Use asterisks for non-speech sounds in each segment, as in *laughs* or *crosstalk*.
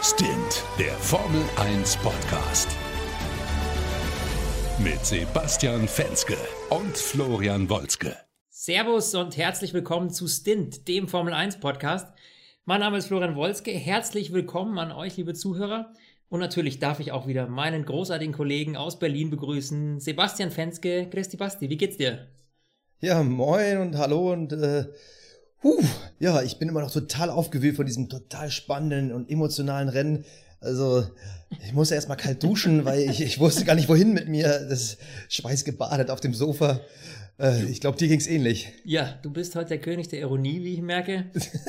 Stint, der Formel 1 Podcast. Mit Sebastian Fenske und Florian Wolzke. Servus und herzlich willkommen zu Stint, dem Formel 1 Podcast. Mein Name ist Florian Wolzke. Herzlich willkommen an euch, liebe Zuhörer. Und natürlich darf ich auch wieder meinen großartigen Kollegen aus Berlin begrüßen, Sebastian Fenske. Christi Basti, wie geht's dir? Ja, moin und hallo und äh, Huh, ja, ich bin immer noch total aufgewühlt von diesem total spannenden und emotionalen Rennen. Also, ich musste erstmal kalt duschen, weil ich, ich wusste gar nicht, wohin mit mir. Das Schweiß gebadet auf dem Sofa. Äh, ich glaube, dir ging's ähnlich. Ja, du bist heute der König der Ironie, wie ich merke.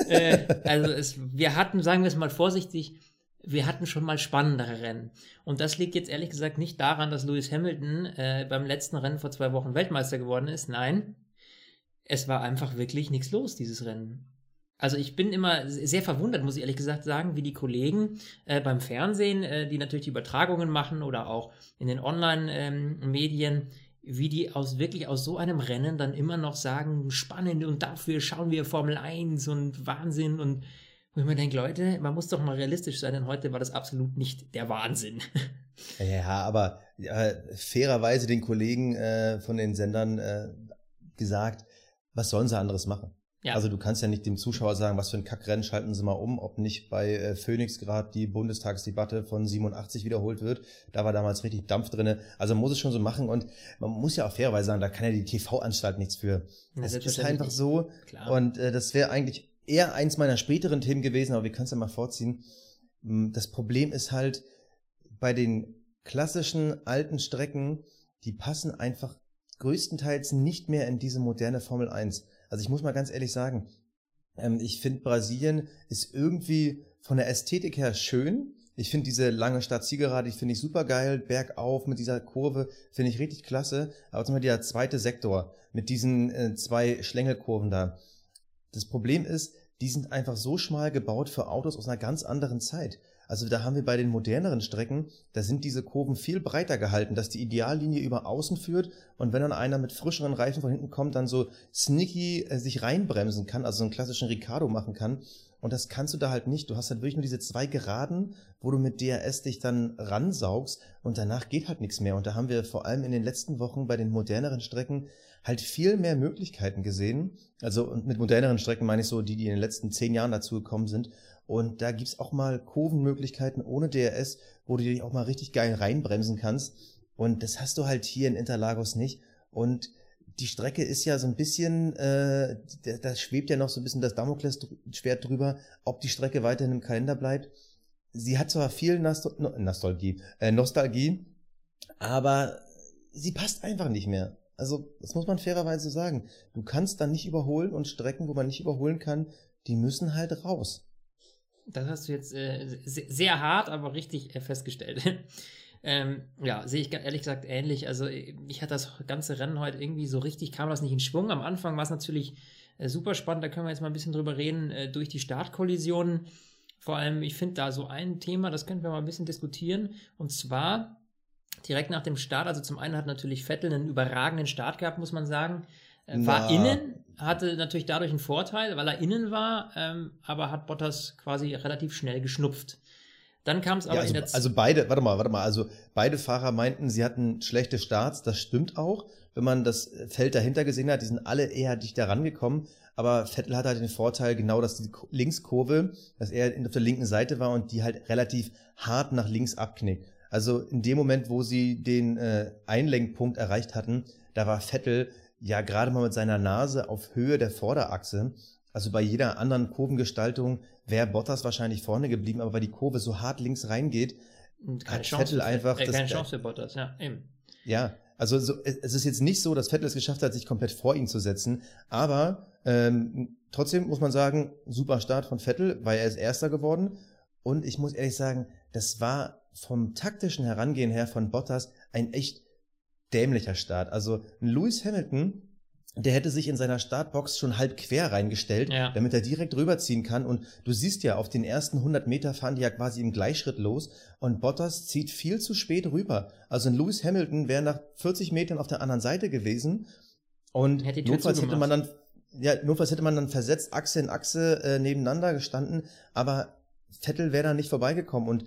äh, also, es, wir hatten, sagen wir es mal vorsichtig, wir hatten schon mal spannendere Rennen. Und das liegt jetzt ehrlich gesagt nicht daran, dass Lewis Hamilton äh, beim letzten Rennen vor zwei Wochen Weltmeister geworden ist. Nein, es war einfach wirklich nichts los, dieses Rennen. Also ich bin immer sehr verwundert, muss ich ehrlich gesagt sagen, wie die Kollegen äh, beim Fernsehen, äh, die natürlich die Übertragungen machen oder auch in den Online-Medien, ähm, wie die aus wirklich aus so einem Rennen dann immer noch sagen, spannend und dafür schauen wir Formel 1 und Wahnsinn und wo ich mir denke, Leute, man muss doch mal realistisch sein, denn heute war das absolut nicht der Wahnsinn. *laughs* Ja, aber äh, fairerweise den Kollegen äh, von den Sendern äh, gesagt, was sollen sie anderes machen? Ja. Also du kannst ja nicht dem Zuschauer sagen, was für ein Kackrennen schalten sie mal um, ob nicht bei äh, Phoenix gerade die Bundestagsdebatte von 87 wiederholt wird. Da war damals richtig Dampf drinne. Also man muss es schon so machen und man muss ja auch fairerweise sagen, da kann ja die TV-Anstalt nichts für. Ja, das ist einfach so. Klar. Und äh, das wäre eigentlich eher eins meiner späteren Themen gewesen, aber wir können es ja mal vorziehen. Hm, das Problem ist halt bei den klassischen alten Strecken, die passen einfach größtenteils nicht mehr in diese moderne Formel 1. Also ich muss mal ganz ehrlich sagen, ähm, ich finde Brasilien ist irgendwie von der Ästhetik her schön. Ich finde diese lange Start-Zielgerade, die finde ich super geil, bergauf mit dieser Kurve, finde ich richtig klasse. Aber zum Beispiel der zweite Sektor mit diesen äh, zwei Schlängelkurven da. Das Problem ist, die sind einfach so schmal gebaut für Autos aus einer ganz anderen Zeit. Also da haben wir bei den moderneren Strecken, da sind diese Kurven viel breiter gehalten, dass die Ideallinie über außen führt und wenn dann einer mit frischeren Reifen von hinten kommt, dann so sneaky äh, sich reinbremsen kann, also so einen klassischen Ricardo machen kann. Und das kannst du da halt nicht. Du hast halt wirklich nur diese zwei Geraden, wo du mit DRS dich dann ransaugst und danach geht halt nichts mehr. Und da haben wir vor allem in den letzten Wochen bei den moderneren Strecken halt viel mehr Möglichkeiten gesehen. Also mit moderneren Strecken meine ich so die, die in den letzten zehn Jahren dazu gekommen sind, und da gibt's auch mal Kurvenmöglichkeiten ohne DRS, wo du dich auch mal richtig geil reinbremsen kannst. Und das hast du halt hier in Interlagos nicht. Und die Strecke ist ja so ein bisschen, äh, da, da schwebt ja noch so ein bisschen das Damoklesschwert drüber, ob die Strecke weiterhin im Kalender bleibt. Sie hat zwar viel Nostal Nostalgie, äh, Nostalgie, aber sie passt einfach nicht mehr. Also, das muss man fairerweise sagen. Du kannst dann nicht überholen und Strecken, wo man nicht überholen kann, die müssen halt raus. Das hast du jetzt äh, sehr hart, aber richtig äh, festgestellt. *laughs* ähm, ja, sehe ich ehrlich gesagt ähnlich. Also ich hatte das ganze Rennen heute irgendwie so richtig, kam das nicht in Schwung. Am Anfang war es natürlich äh, super spannend, da können wir jetzt mal ein bisschen drüber reden, äh, durch die Startkollisionen. Vor allem, ich finde da so ein Thema, das können wir mal ein bisschen diskutieren. Und zwar direkt nach dem Start, also zum einen hat natürlich Vettel einen überragenden Start gehabt, muss man sagen. Äh, war Na. innen, hatte natürlich dadurch einen Vorteil, weil er innen war, ähm, aber hat Bottas quasi relativ schnell geschnupft. Dann kam es aber ja, also, in der Also beide, warte mal, warte mal, also beide Fahrer meinten, sie hatten schlechte Starts, das stimmt auch. Wenn man das Feld dahinter gesehen hat, die sind alle eher dichter rangekommen, aber Vettel hatte halt den Vorteil, genau, dass die Linkskurve, dass er auf der linken Seite war und die halt relativ hart nach links abknickt. Also in dem Moment, wo sie den äh, Einlenkpunkt erreicht hatten, da war Vettel ja gerade mal mit seiner Nase auf Höhe der Vorderachse. Also bei jeder anderen Kurvengestaltung wäre Bottas wahrscheinlich vorne geblieben, aber weil die Kurve so hart links reingeht, hat Chance Vettel einfach. Äh, keine Chance für Bottas, ja, eben. Ja, also so, es ist jetzt nicht so, dass Vettel es geschafft hat, sich komplett vor ihn zu setzen, aber ähm, trotzdem muss man sagen, super Start von Vettel, weil er ist Erster geworden. Und ich muss ehrlich sagen, das war vom taktischen Herangehen her von Bottas ein echt dämlicher Start. Also ein Lewis Hamilton, der hätte sich in seiner Startbox schon halb quer reingestellt, ja. damit er direkt rüberziehen kann. Und du siehst ja, auf den ersten 100 Meter fahren die ja quasi im Gleichschritt los und Bottas zieht viel zu spät rüber. Also ein Lewis Hamilton wäre nach 40 Metern auf der anderen Seite gewesen und hätte notfalls hätte man dann ja, notfalls hätte man dann versetzt Achse in Achse äh, nebeneinander gestanden, aber Vettel wäre da nicht vorbeigekommen. Und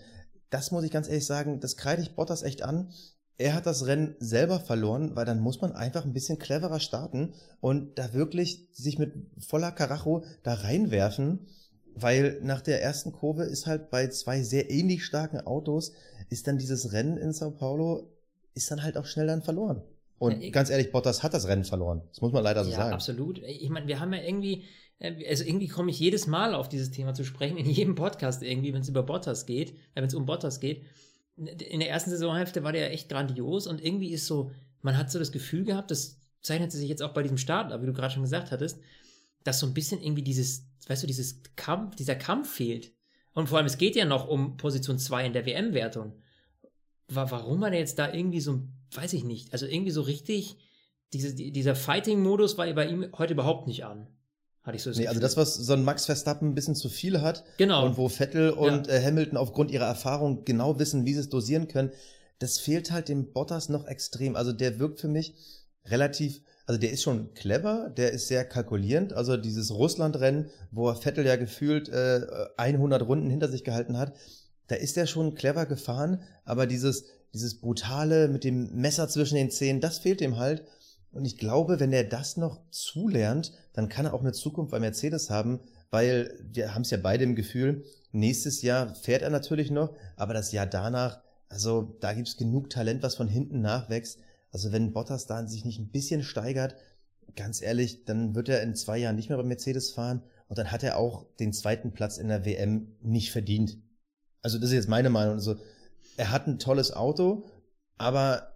das muss ich ganz ehrlich sagen, das kreide ich Bottas echt an. Er hat das Rennen selber verloren, weil dann muss man einfach ein bisschen cleverer starten und da wirklich sich mit voller Karacho da reinwerfen, weil nach der ersten Kurve ist halt bei zwei sehr ähnlich starken Autos, ist dann dieses Rennen in Sao Paulo, ist dann halt auch schnell dann verloren. Und ja, ganz ehrlich, Bottas hat das Rennen verloren. Das muss man leider so ja, sagen. Ja, absolut. Ich meine, wir haben ja irgendwie, äh, also irgendwie komme ich jedes Mal auf dieses Thema zu sprechen, in jedem Podcast irgendwie, wenn es über Bottas geht, äh, wenn es um Bottas geht. In der ersten Saisonhälfte war der ja echt grandios und irgendwie ist so, man hat so das Gefühl gehabt, das zeichnet sich jetzt auch bei diesem Start ab, wie du gerade schon gesagt hattest, dass so ein bisschen irgendwie dieses, weißt du, dieses Kampf, dieser Kampf fehlt. Und vor allem, es geht ja noch um Position 2 in der WM-Wertung. Warum er jetzt da irgendwie so, weiß ich nicht, also irgendwie so richtig, diese, dieser Fighting-Modus war bei ihm heute überhaupt nicht an. Hatte ich so das nee, also das, was so ein Max Verstappen ein bisschen zu viel hat. Genau. Und wo Vettel und ja. äh, Hamilton aufgrund ihrer Erfahrung genau wissen, wie sie es dosieren können. Das fehlt halt dem Bottas noch extrem. Also der wirkt für mich relativ, also der ist schon clever, der ist sehr kalkulierend. Also dieses Russland-Rennen, wo er Vettel ja gefühlt äh, 100 Runden hinter sich gehalten hat, da ist er schon clever gefahren, aber dieses, dieses brutale mit dem Messer zwischen den Zähnen, das fehlt ihm halt. Und ich glaube, wenn er das noch zulernt, dann kann er auch eine Zukunft bei Mercedes haben, weil wir haben es ja beide im Gefühl, nächstes Jahr fährt er natürlich noch, aber das Jahr danach, also da gibt es genug Talent, was von hinten nachwächst. Also wenn Bottas da sich nicht ein bisschen steigert, ganz ehrlich, dann wird er in zwei Jahren nicht mehr bei Mercedes fahren und dann hat er auch den zweiten Platz in der WM nicht verdient. Also das ist jetzt meine Meinung. Also er hat ein tolles Auto, aber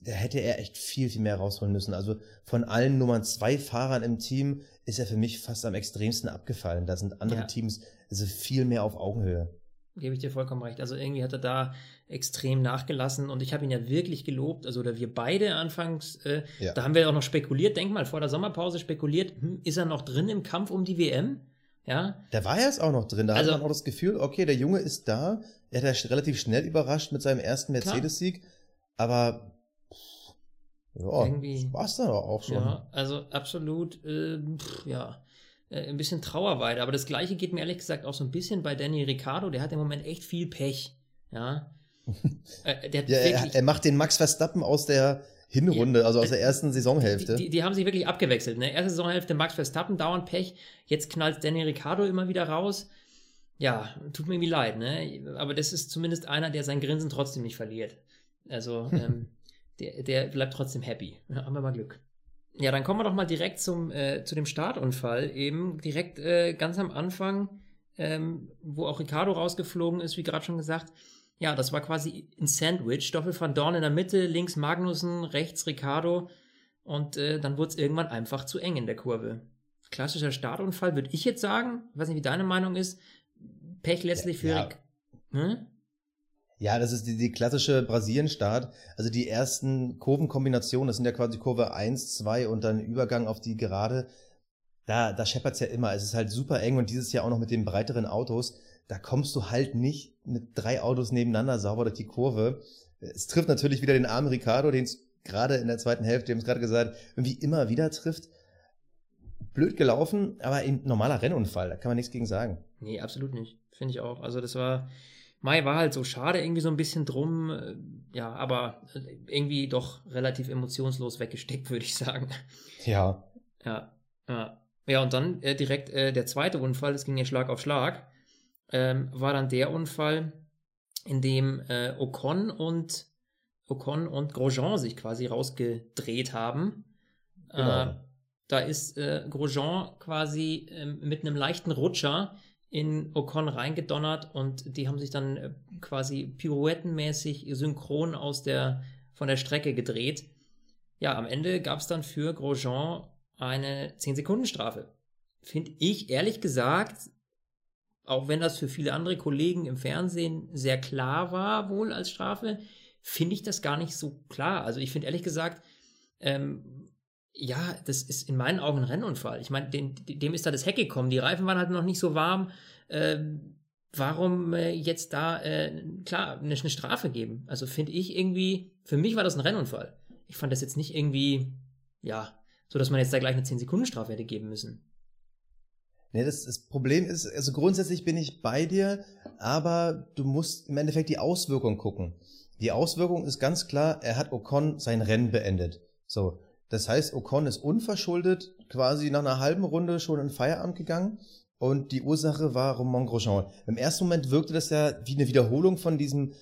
da hätte er echt viel, viel mehr rausholen müssen. Also von allen Nummern zwei Fahrern im Team ist er für mich fast am extremsten abgefallen. Da sind andere ja. Teams also viel mehr auf Augenhöhe. Gebe ich dir vollkommen recht. Also irgendwie hat er da extrem nachgelassen und ich habe ihn ja wirklich gelobt, also oder wir beide anfangs, äh, ja. da haben wir auch noch spekuliert, denk mal, vor der Sommerpause spekuliert, hm, ist er noch drin im Kampf um die WM? Ja. Da war er jetzt auch noch drin. Da also, hat man auch das Gefühl, okay, der Junge ist da. Er hat ja relativ schnell überrascht mit seinem ersten Mercedes-Sieg. Aber ja, irgendwie, das war's dann auch schon. Ja, also absolut, äh, ja, äh, ein bisschen Trauerweide. Aber das Gleiche geht mir ehrlich gesagt auch so ein bisschen bei Danny Ricciardo. Der hat im Moment echt viel Pech. Ja. *laughs* äh, ja er, er, macht den Max Verstappen aus der Hinrunde, ja, also aus der ersten Saisonhälfte. Die, die, die, haben sich wirklich abgewechselt. Ne? Erste Saisonhälfte Max Verstappen, dauernd Pech. Jetzt knallt Danny Ricciardo immer wieder raus. Ja, tut mir irgendwie leid, ne? Aber das ist zumindest einer, der sein Grinsen trotzdem nicht verliert. Also, *laughs* ähm, der, der bleibt trotzdem happy. Ja, haben wir mal Glück. Ja, dann kommen wir doch mal direkt zum, äh, zu dem Startunfall. Eben direkt äh, ganz am Anfang, ähm, wo auch Ricardo rausgeflogen ist, wie gerade schon gesagt. Ja, das war quasi ein Sandwich. Stoffel van Dorn in der Mitte, links Magnussen, rechts Ricardo. Und äh, dann wurde es irgendwann einfach zu eng in der Kurve. Klassischer Startunfall, würde ich jetzt sagen. Ich weiß nicht, wie deine Meinung ist. Pech letztlich für. Ja. Hm? Ja, das ist die, die klassische Brasilien-Start. Also die ersten Kurvenkombinationen, das sind ja quasi Kurve 1, 2 und dann Übergang auf die Gerade. Da, da scheppert's ja immer. Es ist halt super eng und dieses Jahr auch noch mit den breiteren Autos. Da kommst du halt nicht mit drei Autos nebeneinander sauber durch die Kurve. Es trifft natürlich wieder den armen Ricardo, den es gerade in der zweiten Hälfte, wir haben es gerade gesagt, irgendwie immer wieder trifft. Blöd gelaufen, aber ein normaler Rennunfall, da kann man nichts gegen sagen. Nee, absolut nicht. Finde ich auch. Also das war, Mai war halt so schade irgendwie so ein bisschen drum, äh, ja, aber äh, irgendwie doch relativ emotionslos weggesteckt, *laughs* würde ich sagen. Ja. Ja, ja. Ja, und dann äh, direkt äh, der zweite Unfall, es ging ja Schlag auf Schlag, ähm, war dann der Unfall, in dem äh, Ocon und Ocon und Grosjean sich quasi rausgedreht haben. Genau. Äh, da ist Grosjean quasi äh, mit einem leichten Rutscher in Ocon reingedonnert und die haben sich dann äh, quasi pirouettenmäßig synchron aus der, von der Strecke gedreht. Ja, am Ende gab es dann für Grosjean eine 10-Sekunden-Strafe. Finde ich ehrlich gesagt, auch wenn das für viele andere Kollegen im Fernsehen sehr klar war, wohl als Strafe, finde ich das gar nicht so klar. Also ich finde ehrlich gesagt, ähm, ja, das ist in meinen Augen ein Rennunfall. Ich meine, dem ist da das Heck gekommen. Die Reifen waren halt noch nicht so warm. Ähm, warum äh, jetzt da, äh, klar, eine, eine Strafe geben? Also finde ich irgendwie, für mich war das ein Rennunfall. Ich fand das jetzt nicht irgendwie, ja, so dass man jetzt da gleich eine 10-Sekunden-Strafe hätte geben müssen. Nee, das, das Problem ist, also grundsätzlich bin ich bei dir, aber du musst im Endeffekt die Auswirkung gucken. Die Auswirkung ist ganz klar, er hat Ocon sein Rennen beendet. So. Das heißt, Ocon ist unverschuldet quasi nach einer halben Runde schon in Feierabend gegangen. Und die Ursache war Romain Grosjean. Im ersten Moment wirkte das ja wie eine Wiederholung von diesem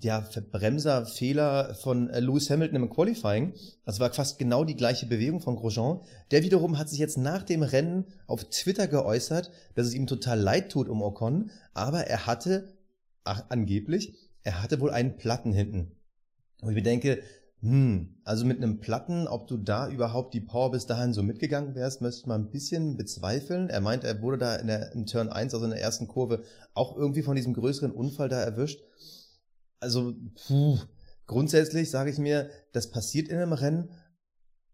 ja, Bremserfehler von äh, Lewis Hamilton im Qualifying. Das war fast genau die gleiche Bewegung von Grosjean. Der wiederum hat sich jetzt nach dem Rennen auf Twitter geäußert, dass es ihm total leid tut um Ocon, aber er hatte, ach, angeblich, er hatte wohl einen Platten hinten. Und ich mir denke, hm, also mit einem Platten, ob du da überhaupt die Power bis dahin so mitgegangen wärst, ich mal ein bisschen bezweifeln. Er meint, er wurde da in, der, in Turn 1, also in der ersten Kurve, auch irgendwie von diesem größeren Unfall da erwischt also puh, grundsätzlich sage ich mir, das passiert in einem Rennen,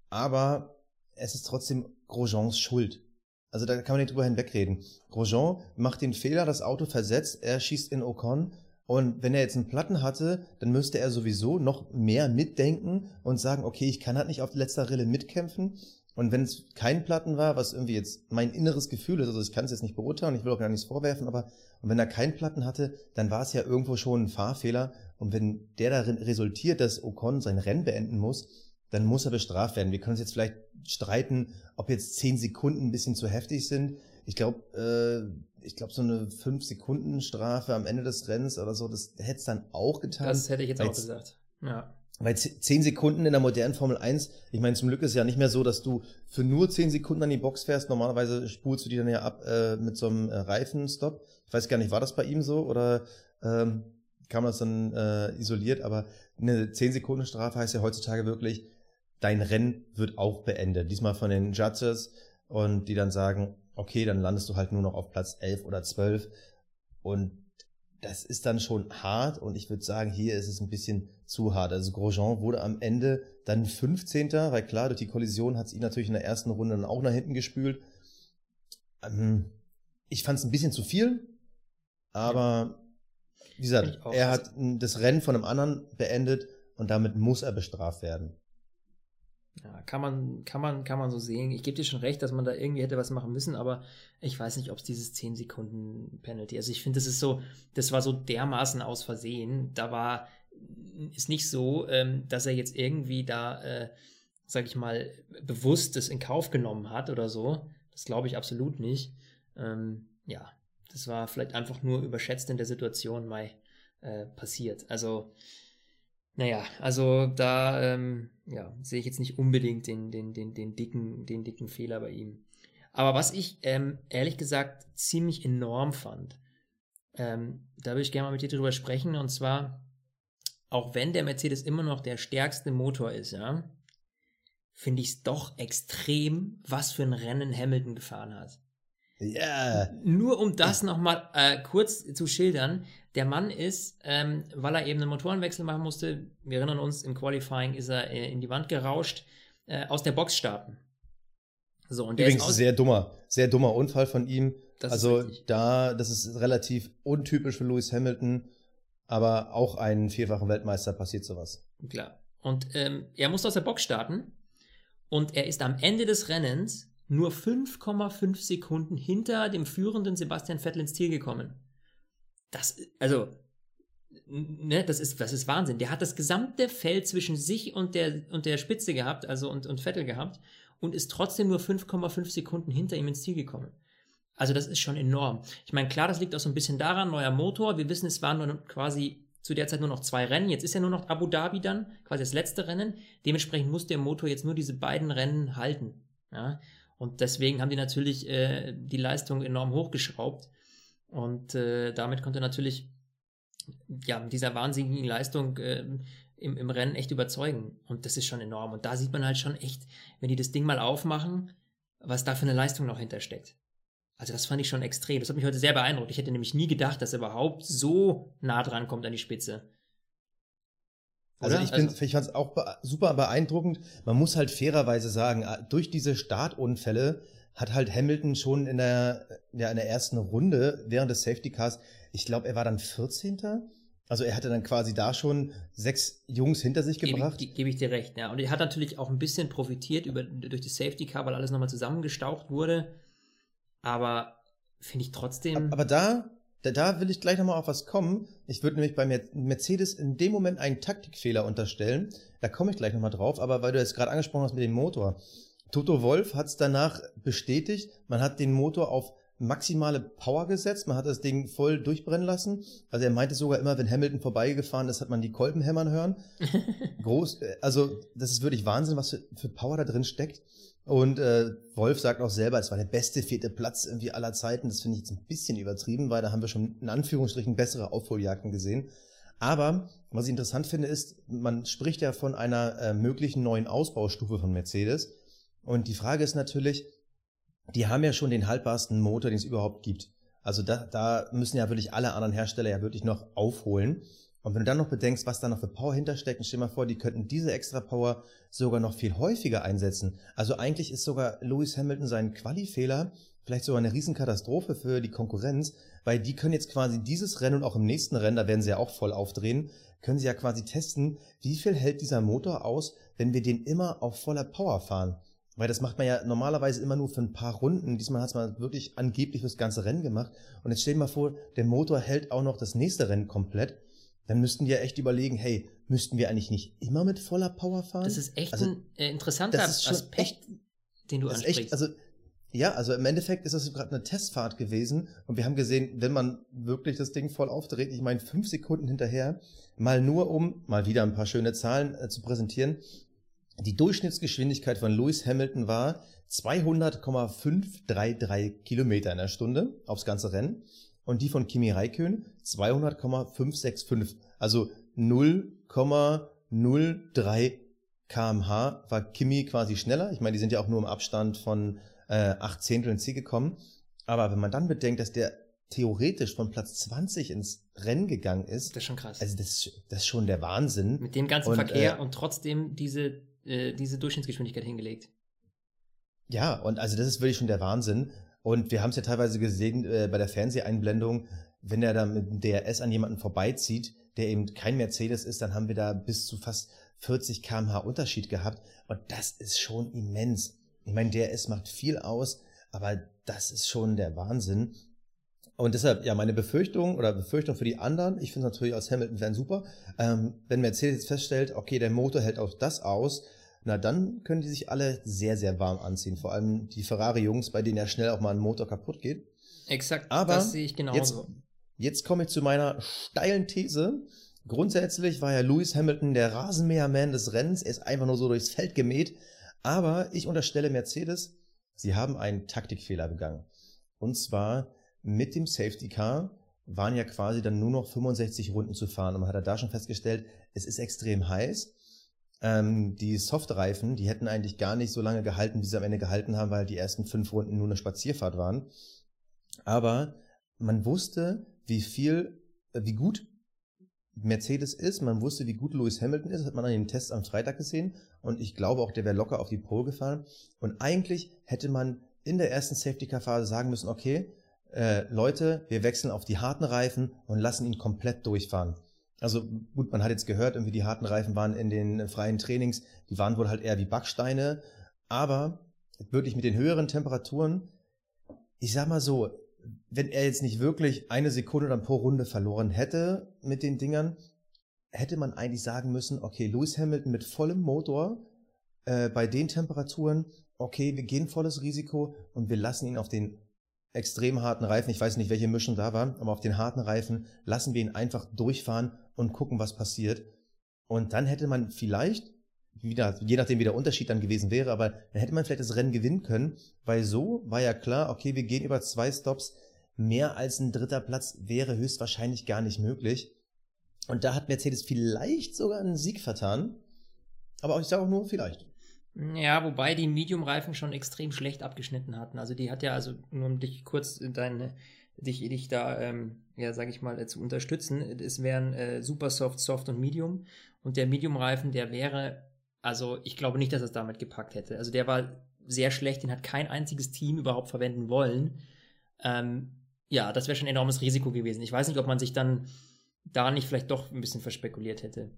aber es ist trotzdem Grosjeans Schuld. Also da kann man nicht drüber hinwegreden. Grosjean macht den Fehler, das Auto versetzt, er schießt in Ocon und wenn er jetzt einen Platten hatte, dann müsste er sowieso noch mehr mitdenken und sagen, okay, ich kann halt nicht auf letzter Rille mitkämpfen. Und wenn es kein Platten war, was irgendwie jetzt mein inneres Gefühl ist, also ich kann es jetzt nicht beurteilen, ich will auch gar nichts vorwerfen, aber und wenn er keinen Platten hatte, dann war es ja irgendwo schon ein Fahrfehler. Und wenn der darin resultiert, dass Ocon sein Rennen beenden muss, dann muss er bestraft werden. Wir können uns jetzt vielleicht streiten, ob jetzt zehn Sekunden ein bisschen zu heftig sind. Ich glaube, äh, ich glaube, so eine fünf Sekunden Strafe am Ende des Rennens oder so, das hätte es dann auch getan. Das hätte ich jetzt auch gesagt. Ja. Weil zehn Sekunden in der modernen Formel 1, ich meine, zum Glück ist es ja nicht mehr so, dass du für nur zehn Sekunden an die Box fährst. Normalerweise spulst du die dann ja ab äh, mit so einem äh, Reifenstopp. Ich weiß gar nicht, war das bei ihm so oder ähm, kam das dann äh, isoliert? Aber eine zehn Sekunden Strafe heißt ja heutzutage wirklich, dein Rennen wird auch beendet. Diesmal von den Judges und die dann sagen, okay, dann landest du halt nur noch auf Platz 11 oder 12 und das ist dann schon hart und ich würde sagen, hier ist es ein bisschen zu hart. Also Grosjean wurde am Ende dann 15. Weil klar, durch die Kollision hat es ihn natürlich in der ersten Runde dann auch nach hinten gespült. Ähm, ich fand es ein bisschen zu viel, aber wie gesagt, er hat das Rennen von einem anderen beendet und damit muss er bestraft werden. Ja, kann man, kann man, kann man so sehen. Ich gebe dir schon recht, dass man da irgendwie hätte was machen müssen, aber ich weiß nicht, ob es dieses 10 Sekunden Penalty. Also ich finde, das ist so, das war so dermaßen aus Versehen. Da war, ist nicht so, ähm, dass er jetzt irgendwie da, äh, sag ich mal, bewusst das in Kauf genommen hat oder so. Das glaube ich absolut nicht. Ähm, ja, das war vielleicht einfach nur überschätzt in der Situation mal äh, passiert. Also, naja, also da ähm, ja, sehe ich jetzt nicht unbedingt den, den, den, den, dicken, den dicken Fehler bei ihm. Aber was ich ähm, ehrlich gesagt ziemlich enorm fand, ähm, da würde ich gerne mal mit dir drüber sprechen, und zwar, auch wenn der Mercedes immer noch der stärkste Motor ist, ja, finde ich es doch extrem, was für ein Rennen Hamilton gefahren hat. Ja. Yeah. Nur um das nochmal äh, kurz zu schildern. Der Mann ist, ähm, weil er eben einen Motorenwechsel machen musste, wir erinnern uns, im Qualifying ist er äh, in die Wand gerauscht, äh, aus der Box starten. So, und der Übrigens ist sehr dummer, sehr dummer Unfall von ihm. Das also da, das ist relativ untypisch für Lewis Hamilton, aber auch einen vierfachen Weltmeister passiert sowas. Klar. Und ähm, er musste aus der Box starten und er ist am Ende des Rennens nur 5,5 Sekunden hinter dem führenden Sebastian Vettel ins Ziel gekommen. Das, also, ne, das ist, das ist Wahnsinn. Der hat das gesamte Feld zwischen sich und der, und der Spitze gehabt, also und, und Vettel gehabt, und ist trotzdem nur 5,5 Sekunden hinter ihm ins Ziel gekommen. Also das ist schon enorm. Ich meine, klar, das liegt auch so ein bisschen daran, neuer Motor. Wir wissen, es waren nur quasi zu der Zeit nur noch zwei Rennen. Jetzt ist ja nur noch Abu Dhabi dann, quasi das letzte Rennen. Dementsprechend muss der Motor jetzt nur diese beiden Rennen halten. Ja? Und deswegen haben die natürlich äh, die Leistung enorm hochgeschraubt. Und äh, damit konnte natürlich ja, dieser wahnsinnigen Leistung äh, im, im Rennen echt überzeugen. Und das ist schon enorm. Und da sieht man halt schon echt, wenn die das Ding mal aufmachen, was da für eine Leistung noch hintersteckt. Also das fand ich schon extrem. Das hat mich heute sehr beeindruckt. Ich hätte nämlich nie gedacht, dass er überhaupt so nah dran kommt an die Spitze. Also ich, bin, also, ich fand es auch super beeindruckend. Man muss halt fairerweise sagen, äh, durch diese Startunfälle hat halt Hamilton schon in der, ja, in der ersten Runde während des Safety Cars, ich glaube, er war dann 14. Also er hatte dann quasi da schon sechs Jungs hinter sich gebracht. Gebe, gebe ich dir recht, ja. Und er hat natürlich auch ein bisschen profitiert über, durch die Safety Car, weil alles nochmal zusammengestaucht wurde. Aber finde ich trotzdem. Aber da, da, da will ich gleich nochmal auf was kommen. Ich würde nämlich bei Mercedes in dem Moment einen Taktikfehler unterstellen. Da komme ich gleich nochmal drauf. Aber weil du jetzt gerade angesprochen hast mit dem Motor. Toto Wolf hat es danach bestätigt. Man hat den Motor auf maximale Power gesetzt. Man hat das Ding voll durchbrennen lassen. Also er meinte sogar immer, wenn Hamilton vorbeigefahren ist, hat man die Kolben hämmern hören. *laughs* Groß, äh, also das ist wirklich Wahnsinn, was für, für Power da drin steckt. Und äh, Wolf sagt auch selber, es war der beste vierte Platz irgendwie aller Zeiten. Das finde ich jetzt ein bisschen übertrieben, weil da haben wir schon in Anführungsstrichen bessere Aufholjagden gesehen. Aber was ich interessant finde, ist, man spricht ja von einer äh, möglichen neuen Ausbaustufe von Mercedes. Und die Frage ist natürlich, die haben ja schon den haltbarsten Motor, den es überhaupt gibt. Also da, da müssen ja wirklich alle anderen Hersteller ja wirklich noch aufholen. Und wenn du dann noch bedenkst, was da noch für Power hintersteckt, stell dir mal vor, die könnten diese extra Power sogar noch viel häufiger einsetzen. Also eigentlich ist sogar Lewis Hamilton sein Quali-Fehler vielleicht sogar eine Riesenkatastrophe für die Konkurrenz, weil die können jetzt quasi dieses Rennen und auch im nächsten Rennen, da werden sie ja auch voll aufdrehen, können sie ja quasi testen, wie viel hält dieser Motor aus, wenn wir den immer auf voller Power fahren. Weil das macht man ja normalerweise immer nur für ein paar Runden. Diesmal hat man wirklich angeblich fürs ganze Rennen gemacht. Und jetzt stell dir mal vor, der Motor hält auch noch das nächste Rennen komplett. Dann müssten wir echt überlegen, hey, müssten wir eigentlich nicht immer mit voller Power fahren? Das ist echt also, ein äh, interessanter Aspekt, echt, den du ansprichst. Echt, also, ja, also im Endeffekt ist das gerade eine Testfahrt gewesen und wir haben gesehen, wenn man wirklich das Ding voll aufdreht, ich meine fünf Sekunden hinterher, mal nur um mal wieder ein paar schöne Zahlen äh, zu präsentieren, die Durchschnittsgeschwindigkeit von Lewis Hamilton war 200,533 Kilometer in der Stunde aufs ganze Rennen und die von Kimi Räikkönen 200,565. Also 0,03 kmh war Kimi quasi schneller. Ich meine, die sind ja auch nur im Abstand von äh, 8 Zehntel ins Ziel gekommen. Aber wenn man dann bedenkt, dass der theoretisch von Platz 20 ins Rennen gegangen ist. Das ist schon krass. Also das, das ist schon der Wahnsinn. Mit dem ganzen und, Verkehr äh, und trotzdem diese äh, diese Durchschnittsgeschwindigkeit hingelegt. Ja, und also das ist wirklich schon der Wahnsinn. Und wir haben es ja teilweise gesehen äh, bei der Fernseheinblendung, wenn er da mit dem DRS an jemanden vorbeizieht, der eben kein Mercedes ist, dann haben wir da bis zu fast 40 kmh Unterschied gehabt. Und das ist schon immens. Ich meine, DRS macht viel aus, aber das ist schon der Wahnsinn. Und deshalb, ja, meine Befürchtung oder Befürchtung für die anderen, ich finde es natürlich als Hamilton-Fan super, ähm, wenn Mercedes jetzt feststellt, okay, der Motor hält auch das aus, na dann können die sich alle sehr, sehr warm anziehen. Vor allem die Ferrari-Jungs, bei denen ja schnell auch mal ein Motor kaputt geht. Exakt, Aber das sehe ich genauso. Jetzt, jetzt komme ich zu meiner steilen These. Grundsätzlich war ja Lewis Hamilton der Rasenmäherman des Rennens. Er ist einfach nur so durchs Feld gemäht. Aber ich unterstelle Mercedes, sie haben einen Taktikfehler begangen. Und zwar, mit dem Safety Car waren ja quasi dann nur noch 65 Runden zu fahren. Und man hat da schon festgestellt, es ist extrem heiß. Ähm, die Softreifen, die hätten eigentlich gar nicht so lange gehalten, wie sie am Ende gehalten haben, weil die ersten fünf Runden nur eine Spazierfahrt waren. Aber man wusste, wie viel, äh, wie gut Mercedes ist. Man wusste, wie gut Lewis Hamilton ist. Das hat man an den Tests am Freitag gesehen. Und ich glaube auch, der wäre locker auf die Pole gefahren. Und eigentlich hätte man in der ersten Safety-Car-Phase sagen müssen, okay, äh, Leute, wir wechseln auf die harten Reifen und lassen ihn komplett durchfahren. Also gut, man hat jetzt gehört, irgendwie die harten Reifen waren in den freien Trainings, die waren wohl halt eher wie Backsteine, aber wirklich mit den höheren Temperaturen, ich sag mal so, wenn er jetzt nicht wirklich eine Sekunde dann pro Runde verloren hätte mit den Dingern, hätte man eigentlich sagen müssen, okay, Lewis Hamilton mit vollem Motor äh, bei den Temperaturen, okay, wir gehen volles Risiko und wir lassen ihn auf den extrem harten Reifen, ich weiß nicht, welche Mischung da war, aber auf den harten Reifen lassen wir ihn einfach durchfahren und gucken, was passiert. Und dann hätte man vielleicht, wieder, je nachdem wie der Unterschied dann gewesen wäre, aber dann hätte man vielleicht das Rennen gewinnen können, weil so war ja klar, okay, wir gehen über zwei Stops, mehr als ein dritter Platz wäre höchstwahrscheinlich gar nicht möglich. Und da hat Mercedes vielleicht sogar einen Sieg vertan. Aber ich sage auch nur vielleicht. Ja, wobei die Medium-Reifen schon extrem schlecht abgeschnitten hatten. Also die hat ja, also nur um dich kurz in deine, dich, dich da, ähm, ja, sag ich mal, äh, zu unterstützen, es wären äh, Super Soft, Soft und Medium. Und der Medium-Reifen, der wäre, also ich glaube nicht, dass er es damit gepackt hätte. Also der war sehr schlecht, den hat kein einziges Team überhaupt verwenden wollen. Ähm, ja, das wäre schon ein enormes Risiko gewesen. Ich weiß nicht, ob man sich dann da nicht vielleicht doch ein bisschen verspekuliert hätte.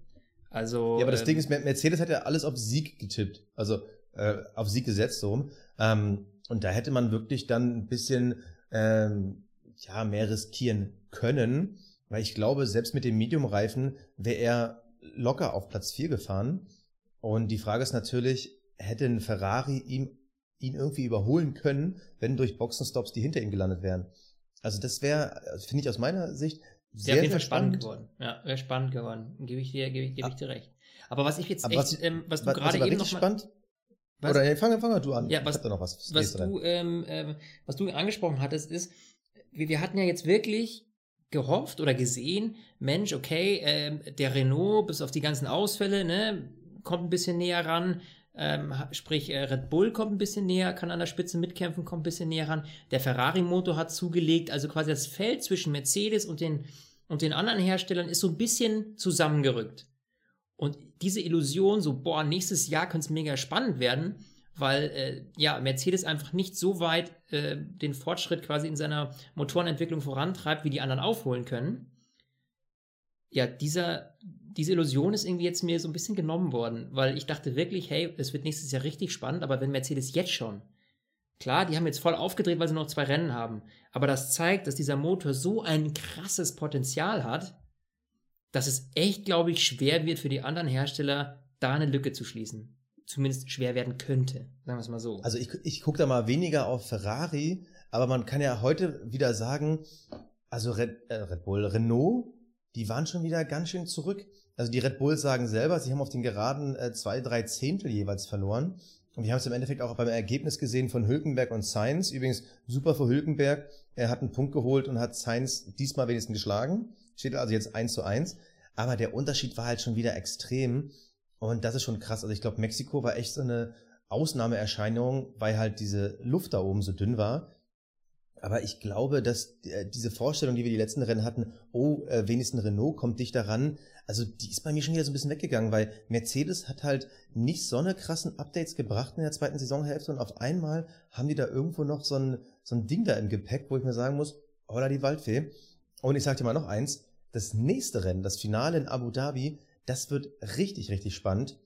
Also. Ja, aber das ähm, Ding ist, Mercedes hat ja alles auf Sieg getippt. Also äh, auf Sieg gesetzt so rum. Ähm, Und da hätte man wirklich dann ein bisschen ähm, ja, mehr riskieren können, weil ich glaube, selbst mit dem Medium-Reifen wäre er locker auf Platz 4 gefahren. Und die Frage ist natürlich, hätte ein Ferrari ihm, ihn irgendwie überholen können, wenn durch Boxenstops die hinter ihm gelandet wären? Also das wäre, finde ich aus meiner Sicht, sehr, sehr, sehr spannend. geworden. Ja, wäre spannend geworden. Gebe ich dir, gebe ich, gebe ich dir recht. Aber was ich jetzt echt, was, ähm, was du gerade eben noch mal, spannend? Was? Oder nee, fang, fang du an. Ja, was, noch was, was du, ähm, ähm, was du angesprochen hattest, ist, wir, wir hatten ja jetzt wirklich gehofft oder gesehen, Mensch, okay, äh, der Renault bis auf die ganzen Ausfälle, ne, kommt ein bisschen näher ran. Ähm, sprich, äh, Red Bull kommt ein bisschen näher, kann an der Spitze mitkämpfen, kommt ein bisschen näher ran. Der Ferrari-Motor hat zugelegt, also quasi das Feld zwischen Mercedes und den, und den anderen Herstellern ist so ein bisschen zusammengerückt. Und diese Illusion, so, boah, nächstes Jahr könnte es mega spannend werden, weil äh, ja, Mercedes einfach nicht so weit äh, den Fortschritt quasi in seiner Motorenentwicklung vorantreibt, wie die anderen aufholen können. Ja, dieser, diese Illusion ist irgendwie jetzt mir so ein bisschen genommen worden, weil ich dachte wirklich, hey, es wird nächstes Jahr richtig spannend, aber wenn Mercedes jetzt schon, klar, die haben jetzt voll aufgedreht, weil sie noch zwei Rennen haben, aber das zeigt, dass dieser Motor so ein krasses Potenzial hat, dass es echt, glaube ich, schwer wird für die anderen Hersteller, da eine Lücke zu schließen zumindest schwer werden könnte. Sagen wir es mal so. Also ich, ich gucke da mal weniger auf Ferrari, aber man kann ja heute wieder sagen, also Red, äh, Red Bull, Renault, die waren schon wieder ganz schön zurück. Also die Red Bulls sagen selber, sie haben auf den geraden äh, zwei, drei Zehntel jeweils verloren. Und wir haben es im Endeffekt auch beim Ergebnis gesehen von Hülkenberg und Sainz. Übrigens super für Hülkenberg. Er hat einen Punkt geholt und hat Sainz diesmal wenigstens geschlagen. Steht also jetzt eins zu eins. Aber der Unterschied war halt schon wieder extrem. Und das ist schon krass. Also ich glaube, Mexiko war echt so eine Ausnahmeerscheinung, weil halt diese Luft da oben so dünn war. Aber ich glaube, dass äh, diese Vorstellung, die wir die letzten Rennen hatten, oh, äh, wenigstens Renault kommt dichter ran, also die ist bei mir schon wieder so ein bisschen weggegangen, weil Mercedes hat halt nicht so eine krassen Updates gebracht in der zweiten Saisonhälfte und auf einmal haben die da irgendwo noch so ein, so ein Ding da im Gepäck, wo ich mir sagen muss, holla die Waldfee. Und ich sag dir mal noch eins, das nächste Rennen, das Finale in Abu Dhabi, das wird richtig, richtig spannend.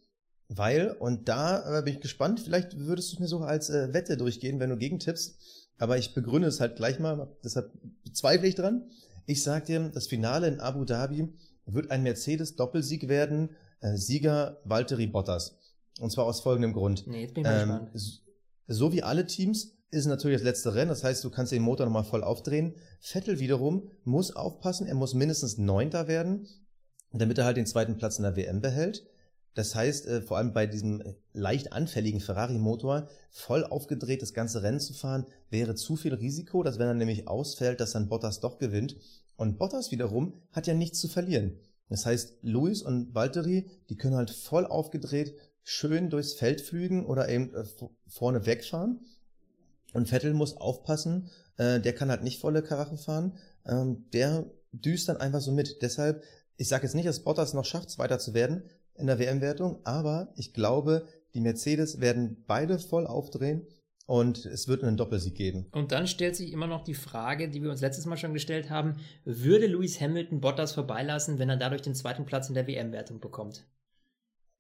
Weil, und da äh, bin ich gespannt, vielleicht würdest du es mir so als äh, Wette durchgehen, wenn du gegentippst. Aber ich begründe es halt gleich mal, deshalb zweifle ich dran. Ich sag dir, das Finale in Abu Dhabi wird ein Mercedes-Doppelsieg werden. Äh, Sieger Valtteri Bottas. Und zwar aus folgendem Grund. Nee, jetzt bin ich mal ähm, gespannt. So wie alle Teams ist natürlich das letzte Rennen. Das heißt, du kannst den Motor nochmal voll aufdrehen. Vettel wiederum muss aufpassen. Er muss mindestens Neunter werden damit er halt den zweiten Platz in der WM behält. Das heißt, äh, vor allem bei diesem leicht anfälligen Ferrari-Motor voll aufgedreht das ganze Rennen zu fahren, wäre zu viel Risiko, dass wenn er nämlich ausfällt, dass dann Bottas doch gewinnt. Und Bottas wiederum hat ja nichts zu verlieren. Das heißt, Luis und Valtteri, die können halt voll aufgedreht schön durchs Feld flügen oder eben äh, vorne wegfahren. Und Vettel muss aufpassen, äh, der kann halt nicht volle Karache fahren. Ähm, der düst dann einfach so mit. Deshalb ich sage jetzt nicht, dass Bottas noch schafft, Zweiter zu werden in der WM-Wertung, aber ich glaube, die Mercedes werden beide voll aufdrehen und es wird einen Doppelsieg geben. Und dann stellt sich immer noch die Frage, die wir uns letztes Mal schon gestellt haben, würde Lewis Hamilton Bottas vorbeilassen, wenn er dadurch den zweiten Platz in der WM-Wertung bekommt?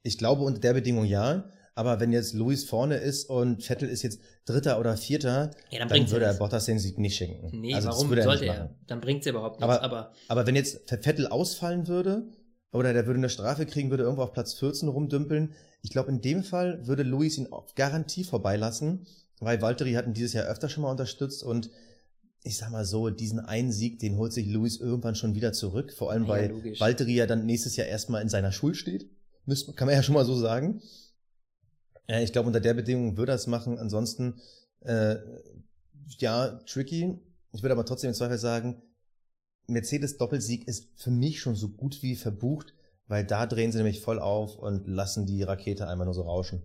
Ich glaube unter der Bedingung ja. Aber wenn jetzt Luis vorne ist und Vettel ist jetzt Dritter oder Vierter, ja, dann, dann würde er Bottas den Sieg nicht schenken. Nee, also warum sollte er? Dann bringt es überhaupt nichts. Aber, aber, aber wenn jetzt Vettel ausfallen würde oder der würde eine Strafe kriegen, würde irgendwo auf Platz 14 rumdümpeln, ich glaube, in dem Fall würde Luis ihn auf Garantie vorbeilassen, weil Valtteri hat ihn dieses Jahr öfter schon mal unterstützt und ich sag mal so, diesen einen Sieg, den holt sich Luis irgendwann schon wieder zurück, vor allem ja, weil logisch. Valtteri ja dann nächstes Jahr erstmal in seiner Schuld steht. kann man ja schon mal so sagen. Ja, ich glaube, unter der Bedingung würde er es machen. Ansonsten, äh, ja, tricky. Ich würde aber trotzdem im Zweifel sagen, Mercedes Doppelsieg ist für mich schon so gut wie verbucht, weil da drehen sie nämlich voll auf und lassen die Rakete einmal nur so rauschen.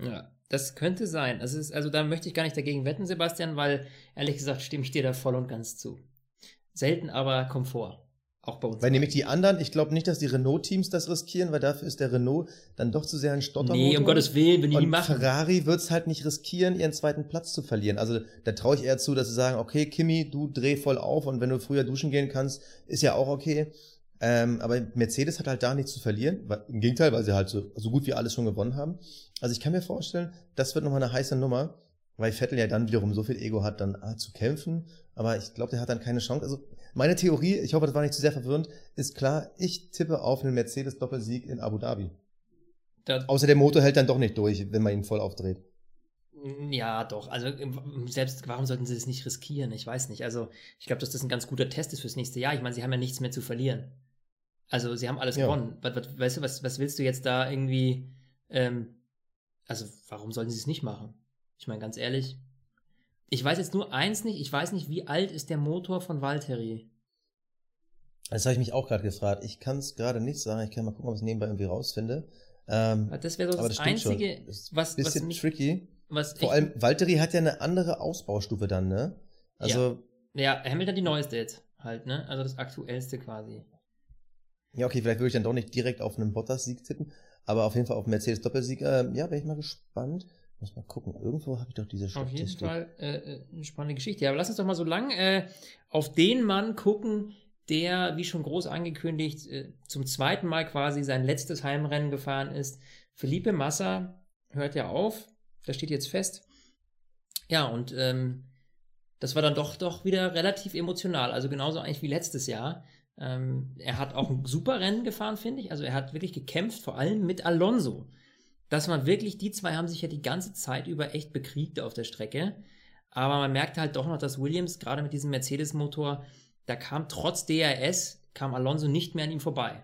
Ja, das könnte sein. Das ist, also da möchte ich gar nicht dagegen wetten, Sebastian, weil ehrlich gesagt stimme ich dir da voll und ganz zu. Selten aber Komfort. Auch bei uns. Weil nämlich die anderen, ich glaube nicht, dass die Renault-Teams das riskieren, weil dafür ist der Renault dann doch zu sehr ein Stottermotor. Nee, um Gottes Willen, wenn die nie machen. Ferrari wird es halt nicht riskieren, ihren zweiten Platz zu verlieren. Also da traue ich eher zu, dass sie sagen, okay, Kimi, du dreh voll auf und wenn du früher duschen gehen kannst, ist ja auch okay. Ähm, aber Mercedes hat halt da nichts zu verlieren. Weil, Im Gegenteil, weil sie halt so, so gut wie alles schon gewonnen haben. Also ich kann mir vorstellen, das wird nochmal eine heiße Nummer, weil Vettel ja dann wiederum so viel Ego hat, dann ah, zu kämpfen. Aber ich glaube, der hat dann keine Chance. Also meine Theorie, ich hoffe, das war nicht zu sehr verwirrend, ist klar, ich tippe auf einen Mercedes-Doppelsieg in Abu Dhabi. Das Außer der Motor hält dann doch nicht durch, wenn man ihn voll aufdreht. Ja, doch. Also selbst, warum sollten sie das nicht riskieren? Ich weiß nicht. Also ich glaube, dass das ein ganz guter Test ist fürs nächste Jahr. Ich meine, sie haben ja nichts mehr zu verlieren. Also sie haben alles ja. gewonnen. Was, was, weißt du, was, was willst du jetzt da irgendwie? Ähm, also warum sollten sie es nicht machen? Ich meine, ganz ehrlich, ich weiß jetzt nur eins nicht. Ich weiß nicht, wie alt ist der Motor von Valtteri? Das habe ich mich auch gerade gefragt. Ich kann es gerade nicht sagen. Ich kann mal gucken, ob ich es nebenbei irgendwie rausfinde. Ähm, das wäre so das, das Einzige, was, bisschen was mich, tricky. Was Vor allem, Valtteri hat ja eine andere Ausbaustufe dann, ne? Also. Ja. ja, Hamilton die neueste jetzt halt, ne? Also das aktuellste quasi. Ja, okay, vielleicht würde ich dann doch nicht direkt auf einen Bottas-Sieg tippen, aber auf jeden Fall auf einen Mercedes-Doppelsieg. Äh, ja, bin ich mal gespannt. Muss mal gucken. Irgendwo habe ich doch diese Statistik. Auf jeden Fall äh, äh, eine spannende Geschichte. Ja, aber lass uns doch mal so lang äh, auf den Mann gucken, der, wie schon groß angekündigt, äh, zum zweiten Mal quasi sein letztes Heimrennen gefahren ist. Felipe Massa hört ja auf. Das steht jetzt fest. Ja, und ähm, das war dann doch, doch wieder relativ emotional. Also genauso eigentlich wie letztes Jahr. Ähm, er hat auch ein super Rennen gefahren, finde ich. Also er hat wirklich gekämpft, vor allem mit Alonso. Das war wirklich, die zwei haben sich ja die ganze Zeit über echt bekriegt auf der Strecke. Aber man merkte halt doch noch, dass Williams, gerade mit diesem Mercedes-Motor, da kam trotz DRS, kam Alonso nicht mehr an ihm vorbei.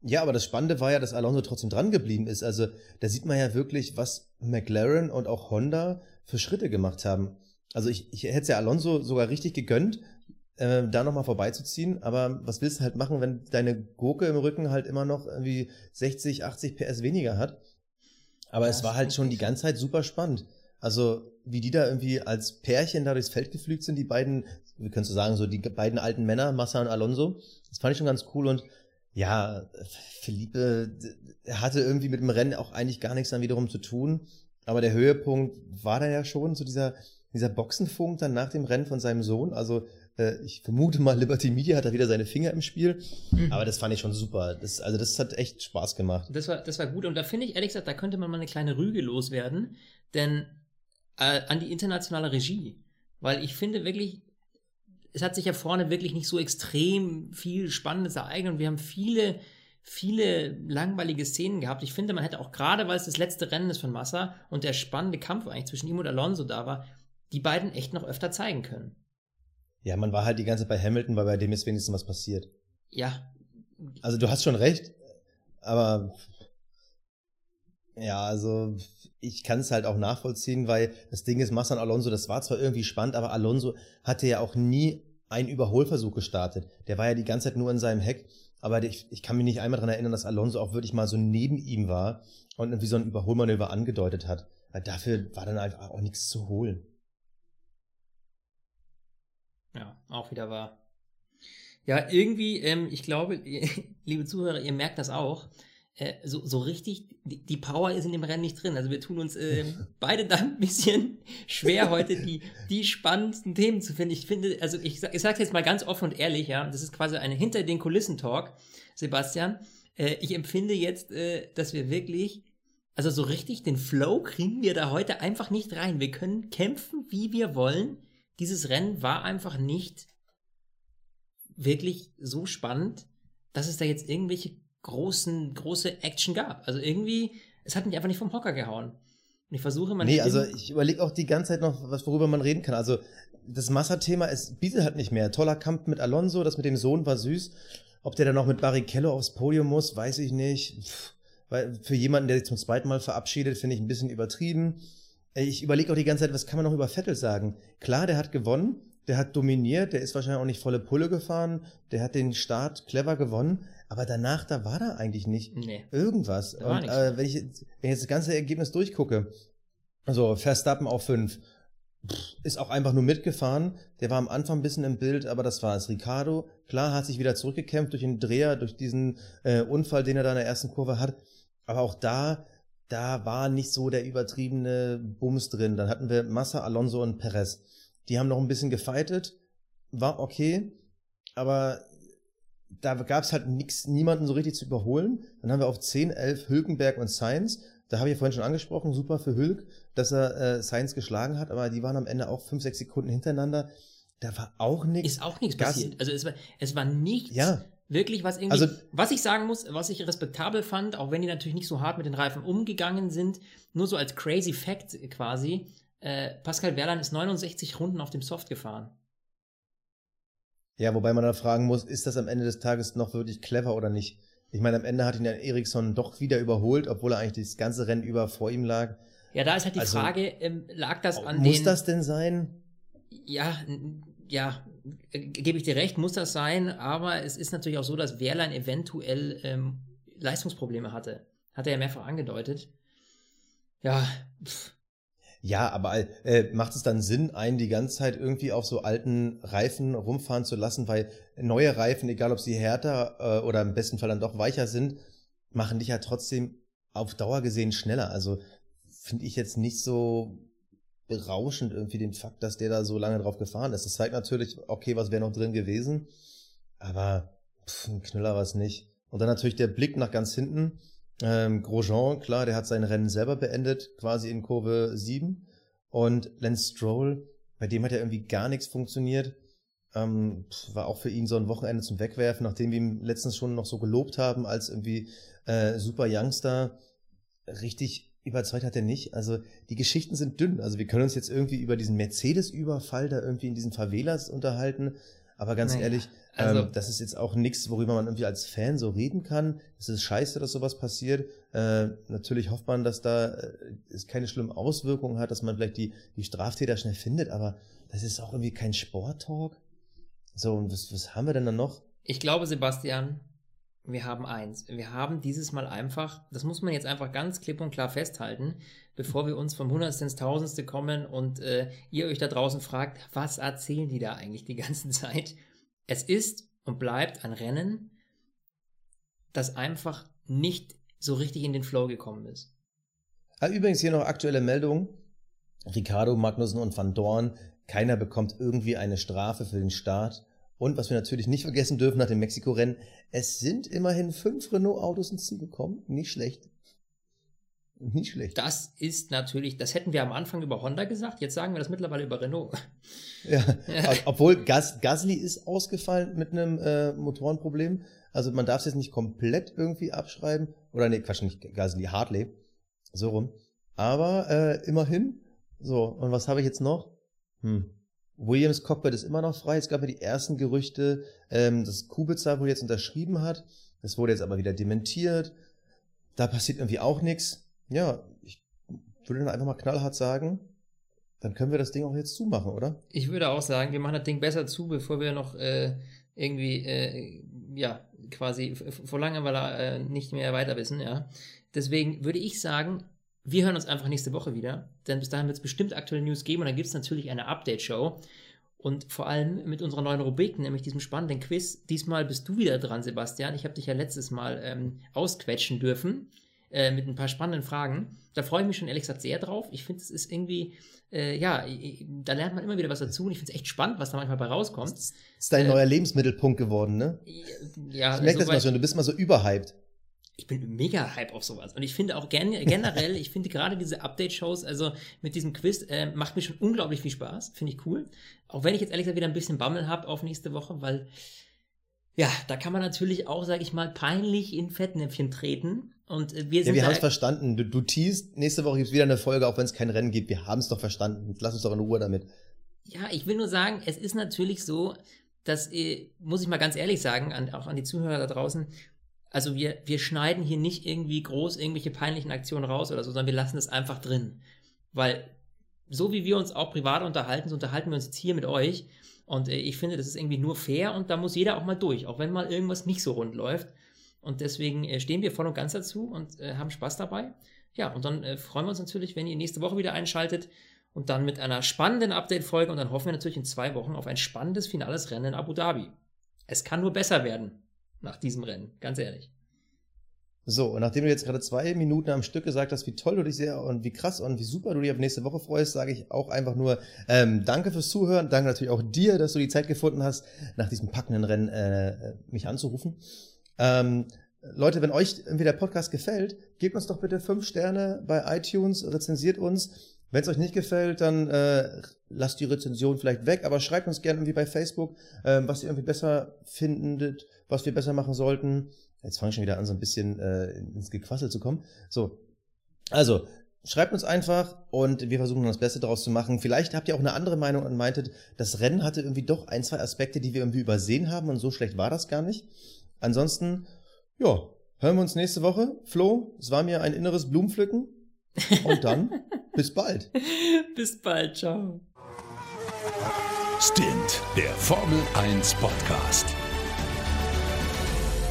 Ja, aber das Spannende war ja, dass Alonso trotzdem dran geblieben ist. Also da sieht man ja wirklich, was McLaren und auch Honda für Schritte gemacht haben. Also ich, ich hätte es ja Alonso sogar richtig gegönnt, äh, da nochmal vorbeizuziehen. Aber was willst du halt machen, wenn deine Gurke im Rücken halt immer noch irgendwie 60, 80 PS weniger hat? Aber ja, es war halt schon die ganze Zeit super spannend. Also wie die da irgendwie als Pärchen da durchs Feld geflügt sind, die beiden, wie kannst du sagen, so die beiden alten Männer, Massa und Alonso. Das fand ich schon ganz cool und ja, Felipe er hatte irgendwie mit dem Rennen auch eigentlich gar nichts dann wiederum zu tun. Aber der Höhepunkt war da ja schon, so dieser, dieser Boxenfunk dann nach dem Rennen von seinem Sohn. Also ich vermute mal, *laughs* Liberty Media hat da wieder seine Finger im Spiel. Mhm. Aber das fand ich schon super. Das, also das hat echt Spaß gemacht. Das war, das war gut. Und da finde ich ehrlich gesagt, da könnte man mal eine kleine Rüge loswerden. Denn äh, an die internationale Regie. Weil ich finde wirklich, es hat sich ja vorne wirklich nicht so extrem viel Spannendes ereignet und wir haben viele, viele langweilige Szenen gehabt. Ich finde, man hätte auch gerade, weil es das letzte Rennen ist von Massa und der spannende Kampf eigentlich zwischen ihm und Alonso da war, die beiden echt noch öfter zeigen können. Ja, man war halt die ganze Zeit bei Hamilton, weil bei dem ist wenigstens was passiert. Ja. Also du hast schon recht, aber ja, also ich kann es halt auch nachvollziehen, weil das Ding ist, Massa und Alonso, das war zwar irgendwie spannend, aber Alonso hatte ja auch nie einen Überholversuch gestartet. Der war ja die ganze Zeit nur in seinem Heck. Aber ich, ich kann mich nicht einmal daran erinnern, dass Alonso auch wirklich mal so neben ihm war und irgendwie so ein Überholmanöver angedeutet hat. Weil dafür war dann einfach auch nichts zu holen. Ja, auch wieder wahr. Ja, irgendwie, ähm, ich glaube, *laughs* liebe Zuhörer, ihr merkt das auch. Äh, so, so richtig, die, die, Power ist in dem Rennen nicht drin. Also wir tun uns äh, *laughs* beide da ein bisschen schwer heute, die, die spannendsten Themen zu finden. Ich finde, also ich, ich sage jetzt mal ganz offen und ehrlich, ja, das ist quasi eine hinter den Kulissen Talk, Sebastian. Äh, ich empfinde jetzt, äh, dass wir wirklich, also so richtig den Flow kriegen wir da heute einfach nicht rein. Wir können kämpfen, wie wir wollen. Dieses Rennen war einfach nicht wirklich so spannend, dass es da jetzt irgendwelche großen, große Action gab. Also irgendwie, es hat mich einfach nicht vom Hocker gehauen. Und ich versuche mal. Nee, also ich überlege auch die ganze Zeit noch, was, worüber man reden kann. Also das Massa-Thema, es bietet halt nicht mehr. Toller Kampf mit Alonso, das mit dem Sohn war süß. Ob der dann noch mit Barrichello aufs Podium muss, weiß ich nicht. Pff, weil für jemanden, der sich zum zweiten Mal verabschiedet, finde ich ein bisschen übertrieben. Ich überlege auch die ganze Zeit, was kann man noch über Vettel sagen? Klar, der hat gewonnen, der hat dominiert, der ist wahrscheinlich auch nicht volle Pulle gefahren, der hat den Start clever gewonnen, aber danach, da war da eigentlich nicht nee, irgendwas. Und äh, wenn, ich, wenn ich jetzt das ganze Ergebnis durchgucke, also Verstappen auf 5, ist auch einfach nur mitgefahren. Der war am Anfang ein bisschen im Bild, aber das war es. Ricardo, klar, hat sich wieder zurückgekämpft durch den Dreher, durch diesen äh, Unfall, den er da in der ersten Kurve hat. Aber auch da, da war nicht so der übertriebene Bums drin. Dann hatten wir Massa, Alonso und Perez. Die haben noch ein bisschen gefeitet, war okay, aber da gab es halt nix, niemanden so richtig zu überholen. Dann haben wir auf 10, 11 Hülkenberg und Sainz. Da habe ich ja vorhin schon angesprochen, super für Hülk, dass er äh, Sainz geschlagen hat, aber die waren am Ende auch 5, 6 Sekunden hintereinander. Da war auch nichts. Ist auch nichts passiert. Also es war, es war nichts. Ja. Wirklich, was irgendwie, also, was ich sagen muss, was ich respektabel fand, auch wenn die natürlich nicht so hart mit den Reifen umgegangen sind, nur so als crazy Fact quasi, äh, Pascal Wehrlein ist 69 Runden auf dem Soft gefahren. Ja, wobei man da fragen muss, ist das am Ende des Tages noch wirklich clever oder nicht? Ich meine, am Ende hat ihn ja Eriksson doch wieder überholt, obwohl er eigentlich das ganze Rennen über vor ihm lag. Ja, da ist halt die also, Frage, ähm, lag das an muss den... Muss das denn sein? Ja, ja, gebe ich dir recht, muss das sein, aber es ist natürlich auch so, dass Wehrlein eventuell ähm, Leistungsprobleme hatte. Hat er ja mehrfach angedeutet. Ja, pff. Ja, aber äh, macht es dann Sinn, einen die ganze Zeit irgendwie auf so alten Reifen rumfahren zu lassen, weil neue Reifen, egal ob sie härter äh, oder im besten Fall dann doch weicher sind, machen dich ja trotzdem auf Dauer gesehen schneller. Also finde ich jetzt nicht so berauschend irgendwie den Fakt, dass der da so lange drauf gefahren ist. Das zeigt natürlich, okay, was wäre noch drin gewesen, aber pff, ein Knüller war es nicht. Und dann natürlich der Blick nach ganz hinten ähm, Grosjean, klar, der hat sein Rennen selber beendet, quasi in Kurve 7. Und Lance Stroll, bei dem hat ja irgendwie gar nichts funktioniert. Ähm, war auch für ihn so ein Wochenende zum Wegwerfen, nachdem wir ihn letztens schon noch so gelobt haben als irgendwie äh, super Youngster. Richtig überzeugt hat er nicht. Also die Geschichten sind dünn. Also wir können uns jetzt irgendwie über diesen Mercedes-Überfall da irgendwie in diesen Favelas unterhalten. Aber ganz naja, ehrlich, also, ähm, das ist jetzt auch nichts, worüber man irgendwie als Fan so reden kann. Es ist scheiße, dass sowas passiert. Äh, natürlich hofft man, dass da äh, es keine schlimmen Auswirkungen hat, dass man vielleicht die, die Straftäter schnell findet, aber das ist auch irgendwie kein Sporttalk. So, und was, was haben wir denn dann noch? Ich glaube, Sebastian, wir haben eins. Wir haben dieses Mal einfach, das muss man jetzt einfach ganz klipp und klar festhalten, bevor wir uns vom Hundertste ins Tausendste kommen und äh, ihr euch da draußen fragt, was erzählen die da eigentlich die ganze *laughs* Zeit? Es ist und bleibt ein Rennen, das einfach nicht so richtig in den Flow gekommen ist. Ah, übrigens hier noch aktuelle Meldung. Ricardo, Magnussen und Van Dorn, keiner bekommt irgendwie eine Strafe für den Start. Und was wir natürlich nicht vergessen dürfen nach dem Mexiko-Rennen, es sind immerhin fünf Renault-Autos ins Ziel gekommen. Nicht schlecht. Nicht schlecht. Das ist natürlich, das hätten wir am Anfang über Honda gesagt, jetzt sagen wir das mittlerweile über Renault. Ja, *laughs* obwohl Gas, Gasly ist ausgefallen mit einem äh, Motorenproblem. Also man darf es jetzt nicht komplett irgendwie abschreiben. Oder nee, Quatsch, nicht Gasly, Hartley. So rum. Aber äh, immerhin. So, und was habe ich jetzt noch? Hm. Williams Cockpit ist immer noch frei. Es gab ja die ersten Gerüchte, ähm, dass Kubica wohl jetzt unterschrieben hat. Das wurde jetzt aber wieder dementiert. Da passiert irgendwie auch nichts ja, ich würde dann einfach mal knallhart sagen, dann können wir das Ding auch jetzt zumachen, oder? Ich würde auch sagen, wir machen das Ding besser zu, bevor wir noch äh, irgendwie, äh, ja, quasi vor Langeweile äh, nicht mehr weiter wissen, ja. Deswegen würde ich sagen, wir hören uns einfach nächste Woche wieder, denn bis dahin wird es bestimmt aktuelle News geben und dann gibt es natürlich eine Update-Show. Und vor allem mit unserer neuen Rubrik, nämlich diesem spannenden Quiz. Diesmal bist du wieder dran, Sebastian. Ich habe dich ja letztes Mal ähm, ausquetschen dürfen. Äh, mit ein paar spannenden Fragen. Da freue ich mich schon ehrlich gesagt sehr drauf. Ich finde, es ist irgendwie, äh, ja, da lernt man immer wieder was dazu und ich finde es echt spannend, was da manchmal bei rauskommt. Das ist dein äh, neuer Lebensmittelpunkt geworden, ne? Ja, ich merke das mal schon, du bist mal so überhyped. Ich bin mega hype auf sowas. Und ich finde auch gen generell, ich finde gerade diese Update-Shows, also mit diesem Quiz, äh, macht mir schon unglaublich viel Spaß. Finde ich cool. Auch wenn ich jetzt ehrlich gesagt wieder ein bisschen Bammel habe auf nächste Woche, weil ja, da kann man natürlich auch, sage ich mal, peinlich in Fettnäpfchen treten. Und äh, wir sind. Ja, wir haben es verstanden. Du, du teast, nächste Woche gibt es wieder eine Folge, auch wenn es kein Rennen gibt. Wir haben es doch verstanden. Lass uns doch in Ruhe damit. Ja, ich will nur sagen, es ist natürlich so, dass, äh, muss ich mal ganz ehrlich sagen, an, auch an die Zuhörer da draußen, also wir, wir schneiden hier nicht irgendwie groß irgendwelche peinlichen Aktionen raus oder so, sondern wir lassen es einfach drin. Weil so wie wir uns auch privat unterhalten, so unterhalten wir uns jetzt hier mit euch. Und äh, ich finde, das ist irgendwie nur fair und da muss jeder auch mal durch, auch wenn mal irgendwas nicht so rund läuft. Und deswegen äh, stehen wir voll und ganz dazu und äh, haben Spaß dabei. Ja, und dann freuen wir uns natürlich, wenn ihr nächste Woche wieder einschaltet und dann mit einer spannenden Update-Folge und dann hoffen wir natürlich in zwei Wochen auf ein spannendes finales Rennen in Abu Dhabi. Es kann nur besser werden nach diesem Rennen, ganz ehrlich. So, und nachdem du jetzt gerade zwei Minuten am Stück gesagt hast, wie toll du dich sehr und wie krass und wie super du dich auf nächste Woche freust, sage ich auch einfach nur ähm, danke fürs Zuhören. Danke natürlich auch dir, dass du die Zeit gefunden hast, nach diesem packenden Rennen äh, mich anzurufen. Ähm, Leute, wenn euch irgendwie der Podcast gefällt, gebt uns doch bitte fünf Sterne bei iTunes, rezensiert uns. Wenn es euch nicht gefällt, dann äh, lasst die Rezension vielleicht weg, aber schreibt uns gerne irgendwie bei Facebook, äh, was ihr irgendwie besser findet, was wir besser machen sollten. Jetzt fange ich schon wieder an, so ein bisschen äh, ins Gequassel zu kommen. So, also schreibt uns einfach und wir versuchen das Beste daraus zu machen. Vielleicht habt ihr auch eine andere Meinung und meintet, das Rennen hatte irgendwie doch ein, zwei Aspekte, die wir irgendwie übersehen haben und so schlecht war das gar nicht. Ansonsten, ja, hören wir uns nächste Woche. Flo, es war mir ein inneres Blumenpflücken und dann *laughs* bis bald. bis bald, ciao. Stint, der Formel 1 Podcast